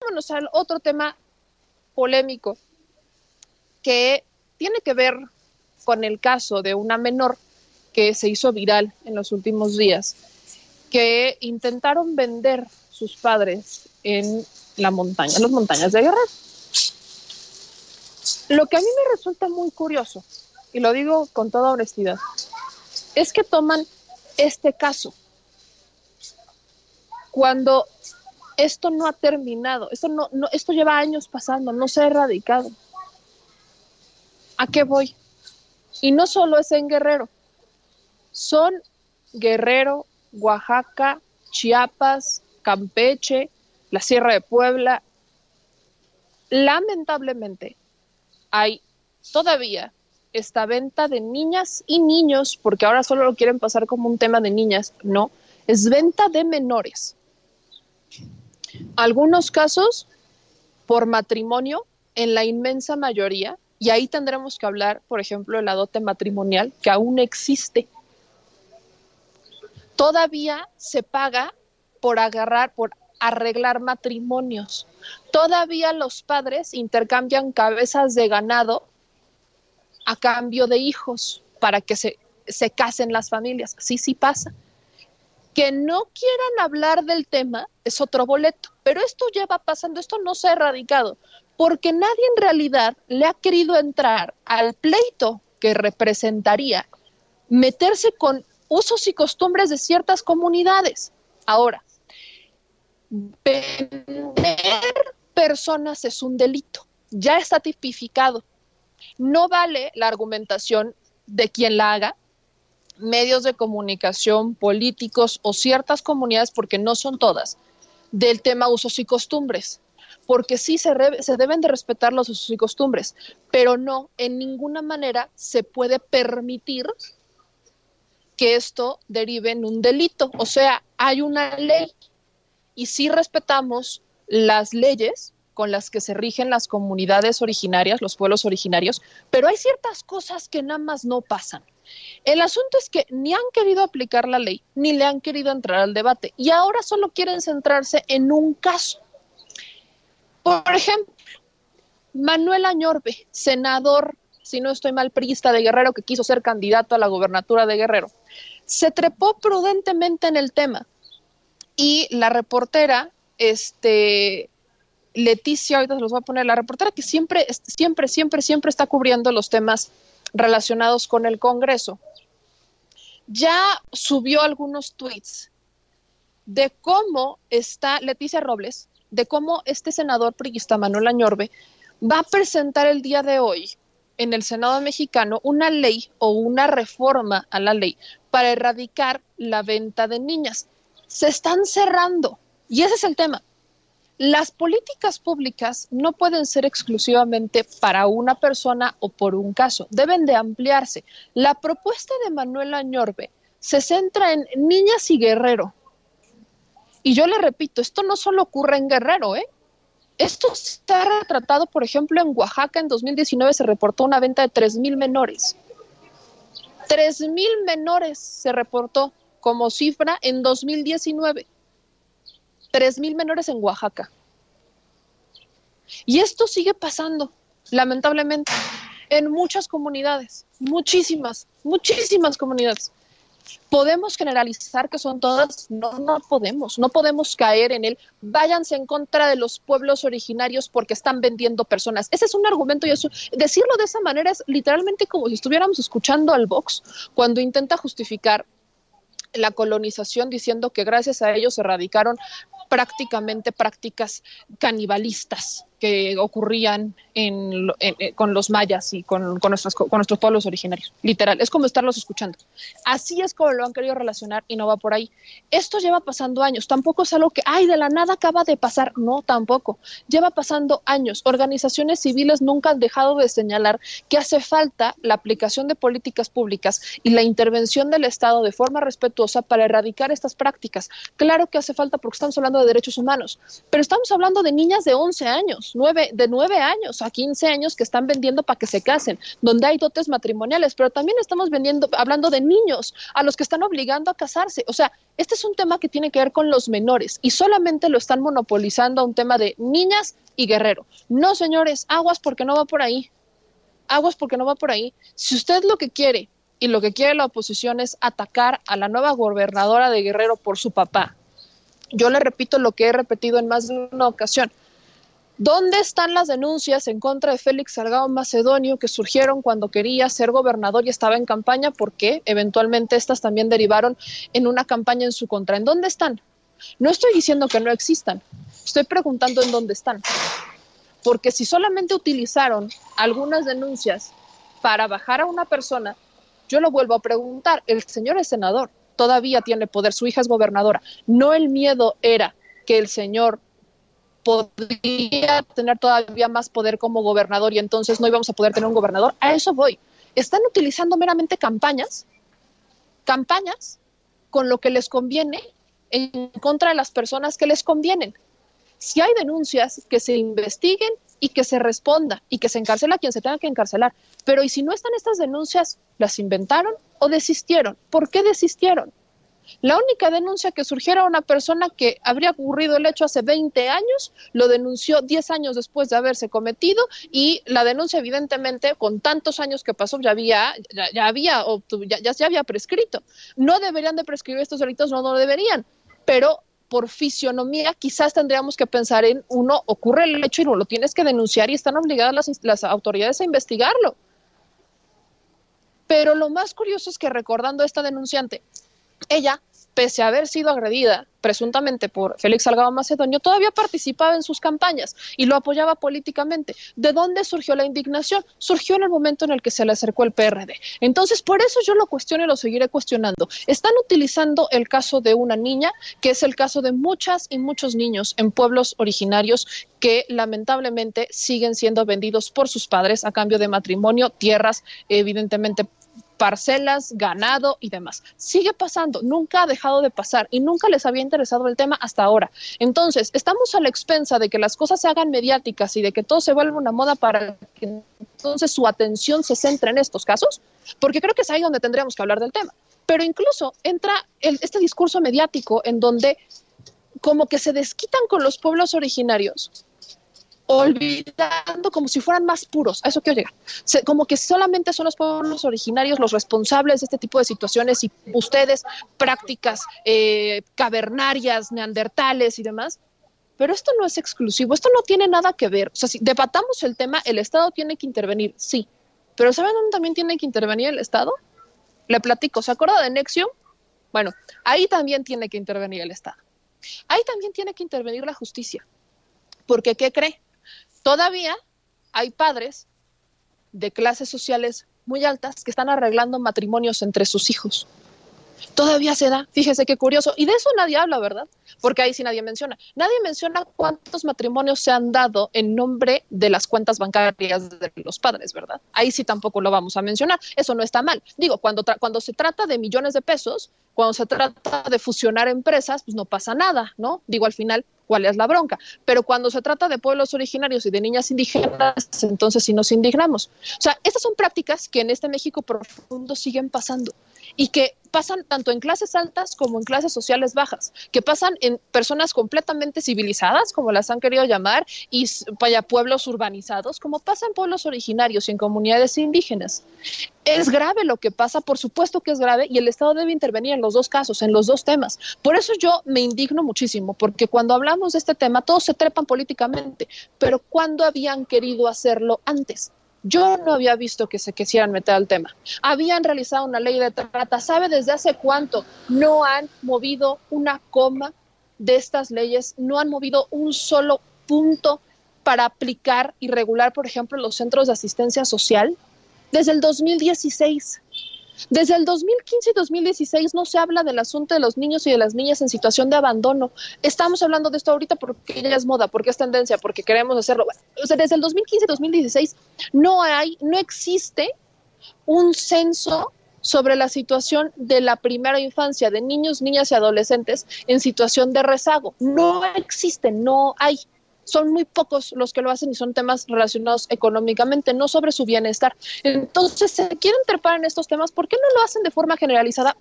vámonos al otro tema polémico que tiene que ver con el caso de una menor que se hizo viral en los últimos días, que intentaron vender sus padres en la montaña, en las montañas de Guerrero. Lo que a mí me resulta muy curioso, y lo digo con toda honestidad, es que toman este caso cuando esto no ha terminado, esto, no, no, esto lleva años pasando, no se ha erradicado. ¿A qué voy? Y no solo es en Guerrero, son Guerrero, Oaxaca, Chiapas, Campeche, la Sierra de Puebla. Lamentablemente, hay todavía esta venta de niñas y niños, porque ahora solo lo quieren pasar como un tema de niñas, no, es venta de menores. Algunos casos por matrimonio, en la inmensa mayoría, y ahí tendremos que hablar, por ejemplo, de la dote matrimonial, que aún existe. Todavía se paga por agarrar, por arreglar matrimonios. Todavía los padres intercambian cabezas de ganado a cambio de hijos para que se, se casen las familias. Sí, sí pasa. Que no quieran hablar del tema es otro boleto, pero esto lleva pasando, esto no se ha erradicado, porque nadie en realidad le ha querido entrar al pleito que representaría meterse con usos y costumbres de ciertas comunidades. Ahora, vender personas es un delito, ya está tipificado no vale la argumentación de quien la haga, medios de comunicación, políticos o ciertas comunidades, porque no son todas, del tema usos y costumbres. Porque sí se, se deben de respetar los usos y costumbres, pero no, en ninguna manera se puede permitir que esto derive en un delito. O sea, hay una ley y sí respetamos las leyes, con las que se rigen las comunidades originarias, los pueblos originarios, pero hay ciertas cosas que nada más no pasan. El asunto es que ni han querido aplicar la ley, ni le han querido entrar al debate, y ahora solo quieren centrarse en un caso. Por ejemplo, Manuel Añorbe, senador, si no estoy mal, priista de Guerrero, que quiso ser candidato a la gobernatura de Guerrero, se trepó prudentemente en el tema y la reportera, este, Leticia, ahorita se los voy a poner, la reportera que siempre, siempre, siempre, siempre está cubriendo los temas relacionados con el Congreso, ya subió algunos tweets de cómo está Leticia Robles, de cómo este senador priista Manuel Añorbe va a presentar el día de hoy en el Senado mexicano una ley o una reforma a la ley para erradicar la venta de niñas. Se están cerrando y ese es el tema. Las políticas públicas no pueden ser exclusivamente para una persona o por un caso, deben de ampliarse. La propuesta de Manuel Añorbe se centra en niñas y guerrero. Y yo le repito, esto no solo ocurre en Guerrero, ¿eh? Esto está retratado, por ejemplo, en Oaxaca en 2019 se reportó una venta de 3.000 menores. 3.000 menores se reportó como cifra en 2019 mil menores en Oaxaca. Y esto sigue pasando, lamentablemente, en muchas comunidades, muchísimas, muchísimas comunidades. ¿Podemos generalizar que son todas? No, no podemos, no podemos caer en el váyanse en contra de los pueblos originarios porque están vendiendo personas. Ese es un argumento y eso, decirlo de esa manera es literalmente como si estuviéramos escuchando al Vox cuando intenta justificar la colonización diciendo que gracias a ellos se erradicaron prácticamente prácticas canibalistas que ocurrían en, con los mayas y con, con, nuestros, con nuestros pueblos originarios. Literal, es como estarlos escuchando. Así es como lo han querido relacionar y no va por ahí. Esto lleva pasando años, tampoco es algo que, ay, de la nada acaba de pasar. No, tampoco. Lleva pasando años. Organizaciones civiles nunca han dejado de señalar que hace falta la aplicación de políticas públicas y la intervención del Estado de forma respetuosa para erradicar estas prácticas. Claro que hace falta porque estamos hablando de derechos humanos, pero estamos hablando de niñas de 11 años, 9, de 9 años a 15 años que están vendiendo para que se casen, donde hay dotes matrimoniales, pero también estamos vendiendo, hablando de niños a los que están obligando a casarse. O sea, este es un tema que tiene que ver con los menores y solamente lo están monopolizando a un tema de niñas y guerrero. No, señores, aguas porque no va por ahí. Aguas porque no va por ahí. Si usted lo que quiere y lo que quiere la oposición es atacar a la nueva gobernadora de Guerrero por su papá. Yo le repito lo que he repetido en más de una ocasión. ¿Dónde están las denuncias en contra de Félix Salgado Macedonio que surgieron cuando quería ser gobernador y estaba en campaña? Porque eventualmente estas también derivaron en una campaña en su contra. ¿En dónde están? No estoy diciendo que no existan, estoy preguntando en dónde están. Porque si solamente utilizaron algunas denuncias para bajar a una persona, yo lo vuelvo a preguntar, el señor es senador, todavía tiene poder, su hija es gobernadora. No el miedo era que el señor podría tener todavía más poder como gobernador y entonces no íbamos a poder tener un gobernador. A eso voy. Están utilizando meramente campañas, campañas con lo que les conviene en contra de las personas que les convienen. Si hay denuncias, que se investiguen y que se responda y que se encarcela a quien se tenga que encarcelar. Pero ¿y si no están estas denuncias, las inventaron o desistieron? ¿Por qué desistieron? La única denuncia que surgiera una persona que habría ocurrido el hecho hace 20 años, lo denunció 10 años después de haberse cometido y la denuncia evidentemente con tantos años que pasó ya había ya, había ya, ya, había prescrito. No deberían de prescribir estos delitos, no, no deberían, pero por fisionomía, quizás tendríamos que pensar en uno, ocurre el hecho y no lo tienes que denunciar y están obligadas las, las autoridades a investigarlo. Pero lo más curioso es que recordando a esta denunciante, ella pese a haber sido agredida presuntamente por Félix Salgado Macedonio, todavía participaba en sus campañas y lo apoyaba políticamente. ¿De dónde surgió la indignación? Surgió en el momento en el que se le acercó el PRD. Entonces, por eso yo lo cuestiono y lo seguiré cuestionando. Están utilizando el caso de una niña, que es el caso de muchas y muchos niños en pueblos originarios que lamentablemente siguen siendo vendidos por sus padres a cambio de matrimonio, tierras, evidentemente parcelas, ganado y demás. Sigue pasando, nunca ha dejado de pasar y nunca les había interesado el tema hasta ahora. Entonces, estamos a la expensa de que las cosas se hagan mediáticas y de que todo se vuelva una moda para que entonces su atención se centre en estos casos, porque creo que es ahí donde tendríamos que hablar del tema. Pero incluso entra este discurso mediático en donde como que se desquitan con los pueblos originarios olvidando como si fueran más puros, a eso quiero llegar, como que solamente son los pueblos originarios los responsables de este tipo de situaciones y ustedes prácticas eh, cavernarias, neandertales y demás, pero esto no es exclusivo, esto no tiene nada que ver, o sea, si debatamos el tema, el Estado tiene que intervenir, sí, pero ¿saben dónde también tiene que intervenir el Estado? Le platico, ¿se acuerda de Nexium? Bueno, ahí también tiene que intervenir el Estado. Ahí también tiene que intervenir la justicia. Porque, ¿qué cree? Todavía hay padres de clases sociales muy altas que están arreglando matrimonios entre sus hijos. Todavía se da, fíjese qué curioso. Y de eso nadie habla, ¿verdad? Porque ahí sí nadie menciona. Nadie menciona cuántos matrimonios se han dado en nombre de las cuentas bancarias de los padres, ¿verdad? Ahí sí tampoco lo vamos a mencionar. Eso no está mal. Digo, cuando, cuando se trata de millones de pesos, cuando se trata de fusionar empresas, pues no pasa nada, ¿no? Digo, al final cuál es la bronca. Pero cuando se trata de pueblos originarios y de niñas indígenas, entonces sí nos indignamos. O sea, estas son prácticas que en este México profundo siguen pasando y que pasan tanto en clases altas como en clases sociales bajas, que pasan en personas completamente civilizadas, como las han querido llamar, y vaya pueblos urbanizados, como pasa en pueblos originarios y en comunidades indígenas. Es grave lo que pasa, por supuesto que es grave, y el Estado debe intervenir en los dos casos, en los dos temas. Por eso yo me indigno muchísimo, porque cuando hablamos de este tema, todos se trepan políticamente, pero ¿cuándo habían querido hacerlo antes? Yo no había visto que se quisieran meter al tema. Habían realizado una ley de trata. ¿Sabe desde hace cuánto no han movido una coma de estas leyes? No han movido un solo punto para aplicar y regular, por ejemplo, los centros de asistencia social. Desde el 2016. Desde el 2015 y 2016 no se habla del asunto de los niños y de las niñas en situación de abandono. Estamos hablando de esto ahorita porque ya es moda, porque es tendencia, porque queremos hacerlo. O sea, desde el 2015 y 2016 no hay, no existe un censo sobre la situación de la primera infancia, de niños, niñas y adolescentes en situación de rezago. No existe, no hay son muy pocos los que lo hacen y son temas relacionados económicamente, no sobre su bienestar. Entonces, se quieren trepar en estos temas, ¿por qué no lo hacen de forma generalizada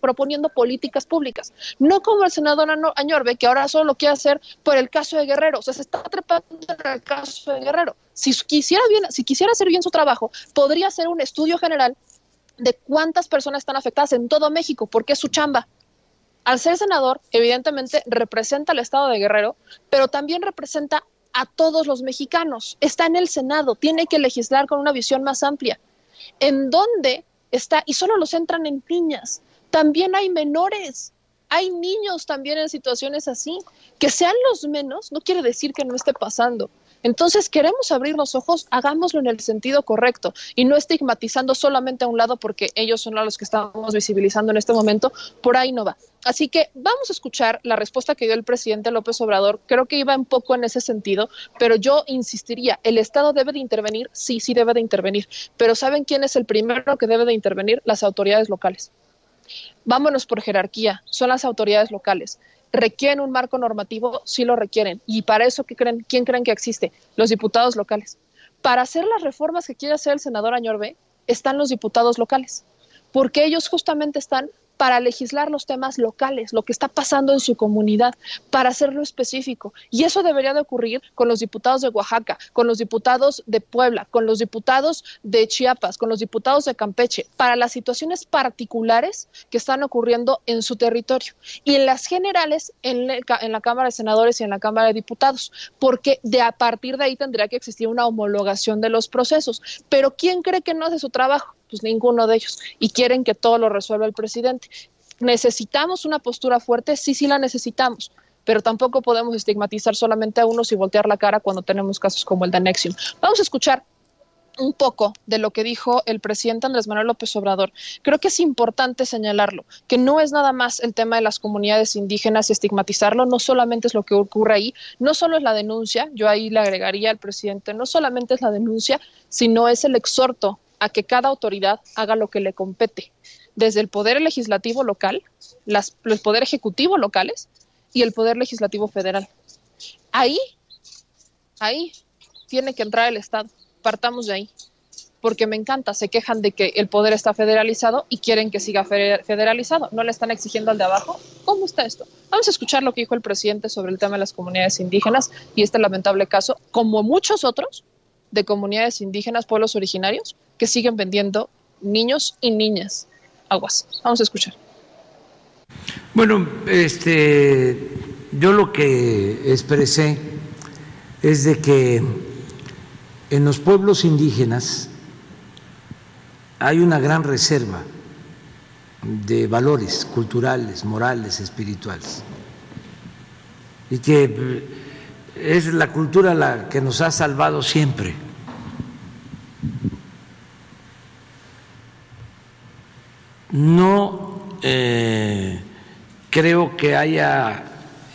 proponiendo políticas públicas? No como el senador Añorbe, que ahora solo lo quiere hacer por el caso de Guerrero, o sea, se está trepando en el caso de Guerrero. Si quisiera, bien, si quisiera hacer bien su trabajo, podría hacer un estudio general de cuántas personas están afectadas en todo México, porque es su chamba al ser senador, evidentemente representa al Estado de Guerrero, pero también representa a todos los mexicanos. Está en el Senado, tiene que legislar con una visión más amplia. ¿En dónde está? Y solo los entran en niñas. También hay menores, hay niños también en situaciones así. Que sean los menos no quiere decir que no esté pasando. Entonces, queremos abrir los ojos, hagámoslo en el sentido correcto y no estigmatizando solamente a un lado porque ellos son los que estamos visibilizando en este momento, por ahí no va. Así que vamos a escuchar la respuesta que dio el presidente López Obrador. Creo que iba un poco en ese sentido, pero yo insistiría, ¿el Estado debe de intervenir? Sí, sí debe de intervenir. Pero ¿saben quién es el primero que debe de intervenir? Las autoridades locales. Vámonos por jerarquía, son las autoridades locales. ¿Requieren un marco normativo? Sí lo requieren. ¿Y para eso ¿qué creen? quién creen que existe? Los diputados locales. Para hacer las reformas que quiere hacer el senador Añorbe, están los diputados locales, porque ellos justamente están para legislar los temas locales, lo que está pasando en su comunidad, para hacerlo específico. Y eso debería de ocurrir con los diputados de Oaxaca, con los diputados de Puebla, con los diputados de Chiapas, con los diputados de Campeche, para las situaciones particulares que están ocurriendo en su territorio. Y en las generales, en, la Cámara de Senadores y en la Cámara de Diputados, porque de a partir de ahí tendría que existir una homologación de los procesos. Pero ¿quién cree que no hace su trabajo? Pues ninguno de ellos. Y quieren que todo lo resuelva el presidente. ¿Necesitamos una postura fuerte? Sí, sí la necesitamos pero tampoco podemos estigmatizar solamente a unos y voltear la cara cuando tenemos casos como el de Anexium. Vamos a escuchar un poco de lo que dijo el presidente Andrés Manuel López Obrador. Creo que es importante señalarlo, que no es nada más el tema de las comunidades indígenas y estigmatizarlo, no solamente es lo que ocurre ahí, no solo es la denuncia, yo ahí le agregaría al presidente, no solamente es la denuncia, sino es el exhorto a que cada autoridad haga lo que le compete, desde el poder legislativo local, las, los poder ejecutivo locales y el poder legislativo federal. Ahí, ahí tiene que entrar el Estado. Partamos de ahí. Porque me encanta, se quejan de que el poder está federalizado y quieren que siga federalizado. No le están exigiendo al de abajo. ¿Cómo está esto? Vamos a escuchar lo que dijo el presidente sobre el tema de las comunidades indígenas y este lamentable caso, como muchos otros, de comunidades indígenas, pueblos originarios, siguen vendiendo niños y niñas aguas. Vamos a escuchar. Bueno, este, yo lo que expresé es de que en los pueblos indígenas hay una gran reserva de valores culturales, morales, espirituales, y que es la cultura la que nos ha salvado siempre No eh, creo que haya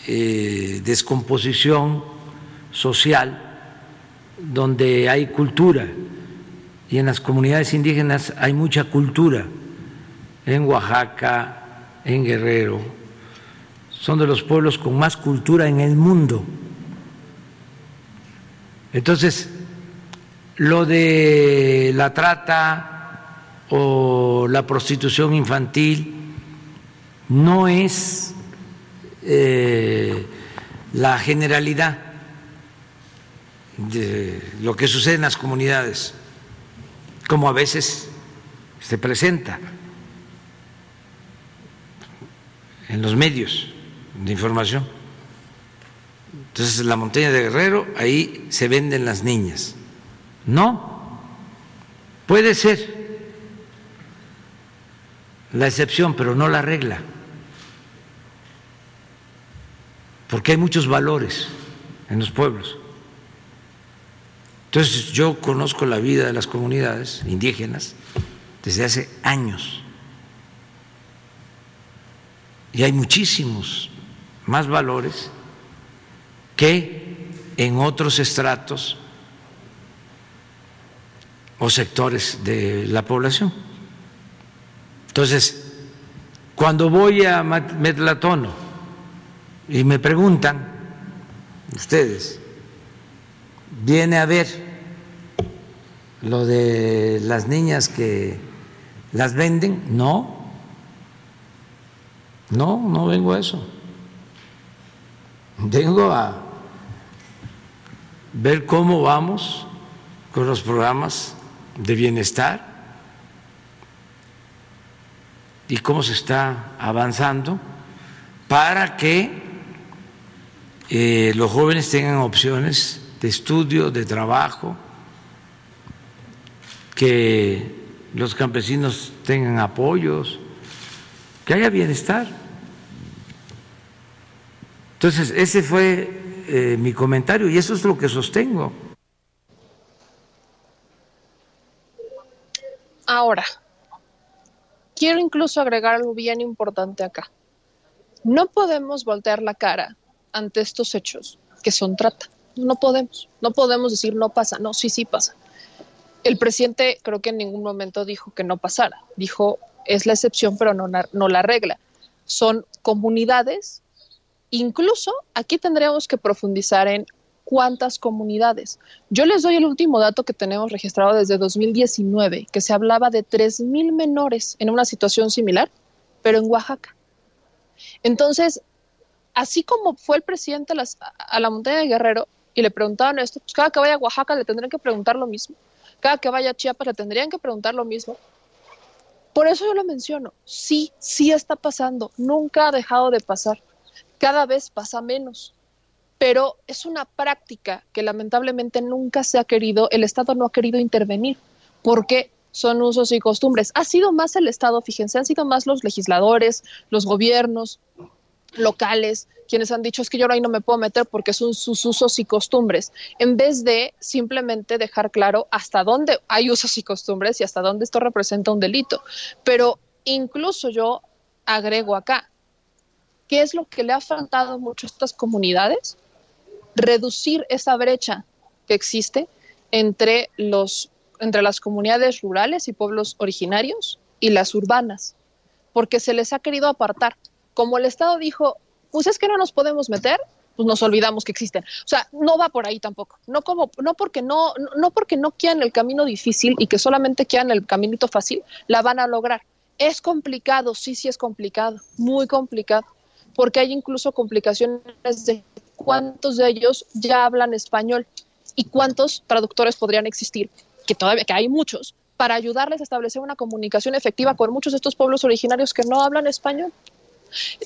eh, descomposición social donde hay cultura y en las comunidades indígenas hay mucha cultura, en Oaxaca, en Guerrero, son de los pueblos con más cultura en el mundo. Entonces, lo de la trata, o la prostitución infantil no es eh, la generalidad de lo que sucede en las comunidades, como a veces se presenta en los medios de información. Entonces, la montaña de Guerrero, ahí se venden las niñas. No, puede ser la excepción, pero no la regla, porque hay muchos valores en los pueblos. Entonces yo conozco la vida de las comunidades indígenas desde hace años y hay muchísimos más valores que en otros estratos o sectores de la población. Entonces, cuando voy a Metlatono y me preguntan, ustedes, viene a ver lo de las niñas que las venden, no, no, no vengo a eso. Vengo a ver cómo vamos con los programas de bienestar y cómo se está avanzando para que eh, los jóvenes tengan opciones de estudio, de trabajo, que los campesinos tengan apoyos, que haya bienestar. Entonces, ese fue eh, mi comentario y eso es lo que sostengo. Ahora, quiero incluso agregar algo bien importante acá. No podemos voltear la cara ante estos hechos que son trata. No podemos, no podemos decir no pasa, no, sí, sí pasa. El presidente creo que en ningún momento dijo que no pasara, dijo es la excepción pero no, no la regla. Son comunidades Incluso aquí tendríamos que profundizar en cuántas comunidades. Yo les doy el último dato que tenemos registrado desde 2019, que se hablaba de 3.000 menores en una situación similar, pero en Oaxaca. Entonces, así como fue el presidente a, la montaña de Guerrero y le preguntaban esto, pues cada que vaya a Oaxaca le tendrían que preguntar lo mismo. Cada que vaya a Chiapas le tendrían que preguntar lo mismo. Por eso yo lo menciono. Sí, sí está pasando. Nunca ha dejado de pasar cada vez pasa menos, pero es una práctica que lamentablemente nunca se ha querido, el Estado no ha querido intervenir, porque son usos y costumbres. Ha sido más el Estado, fíjense, han sido más los legisladores, los gobiernos locales, quienes han dicho es que yo ahí no me puedo meter porque son sus usos y costumbres, en vez de simplemente dejar claro hasta dónde hay usos y costumbres y hasta dónde esto representa un delito. Pero incluso yo agrego acá, ¿Qué es lo que le ha faltado mucho a estas comunidades? Reducir esa brecha que existe entre, los, entre las comunidades rurales y pueblos originarios y las urbanas, porque se les ha querido apartar. Como el Estado dijo, pues es que no nos podemos meter, pues nos olvidamos que existen. O sea, no va por ahí tampoco. No como, no porque no, no porque no quieran el camino difícil y que solamente quieran el caminito fácil, la van a lograr. Es complicado, sí, sí es complicado, muy complicado porque hay incluso complicaciones de cuántos de ellos ya hablan español y cuántos traductores podrían existir, que todavía que hay muchos, para ayudarles a establecer una comunicación efectiva con muchos de estos pueblos originarios que no hablan español.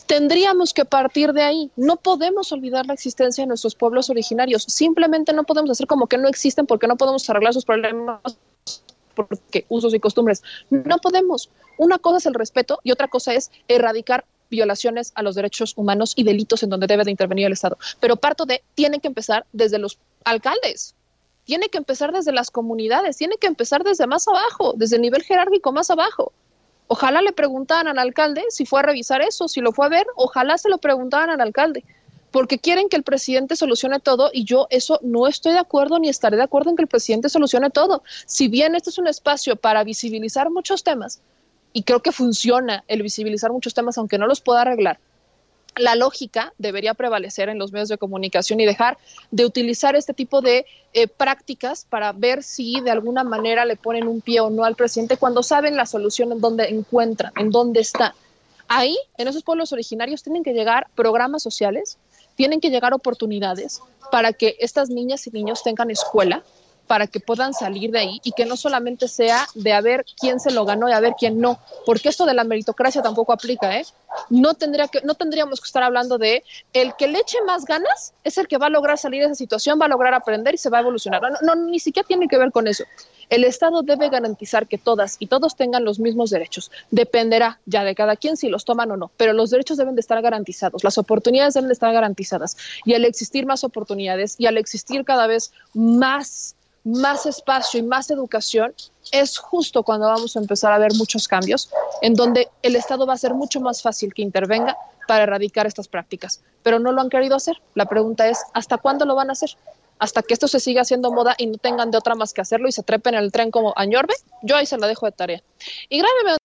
Tendríamos que partir de ahí. No podemos olvidar la existencia de nuestros pueblos originarios. Simplemente no podemos hacer como que no existen porque no podemos arreglar sus problemas porque usos y costumbres. No podemos. Una cosa es el respeto y otra cosa es erradicar violaciones a los derechos humanos y delitos en donde debe de intervenir el Estado. Pero parto de, tiene que empezar desde los alcaldes, tiene que empezar desde las comunidades, tiene que empezar desde más abajo, desde el nivel jerárquico más abajo. Ojalá le preguntaran al alcalde si fue a revisar eso, si lo fue a ver, ojalá se lo preguntaran al alcalde, porque quieren que el presidente solucione todo y yo eso no estoy de acuerdo ni estaré de acuerdo en que el presidente solucione todo. Si bien este es un espacio para visibilizar muchos temas, y creo que funciona el visibilizar muchos temas, aunque no los pueda arreglar. La lógica debería prevalecer en los medios de comunicación y dejar de utilizar este tipo de eh, prácticas para ver si de alguna manera le ponen un pie o no al presidente cuando saben la solución en dónde encuentran, en dónde está. Ahí, en esos pueblos originarios, tienen que llegar programas sociales, tienen que llegar oportunidades para que estas niñas y niños tengan escuela, para que puedan salir de ahí y que no solamente sea de a ver quién se lo ganó y a ver quién no, porque esto de la meritocracia tampoco aplica, ¿eh? No, tendría que, no tendríamos que estar hablando de el que le eche más ganas es el que va a lograr salir de esa situación, va a lograr aprender y se va a evolucionar. No, no ni siquiera tiene que ver con eso. El Estado debe garantizar que todas y todos tengan los mismos derechos. Dependerá ya de cada quien si los toman o no, pero los derechos deben de estar garantizados, las oportunidades deben de estar garantizadas. Y al existir más oportunidades y al existir cada vez más más espacio y más educación, es justo cuando vamos a empezar a ver muchos cambios, en donde el Estado va a ser mucho más fácil que intervenga para erradicar estas prácticas. Pero no lo han querido hacer. La pregunta es, ¿hasta cuándo lo van a hacer? ¿Hasta que esto se siga haciendo moda y no tengan de otra más que hacerlo y se trepen en el tren como añorbe? Yo ahí se la dejo de tarea. Y grábeme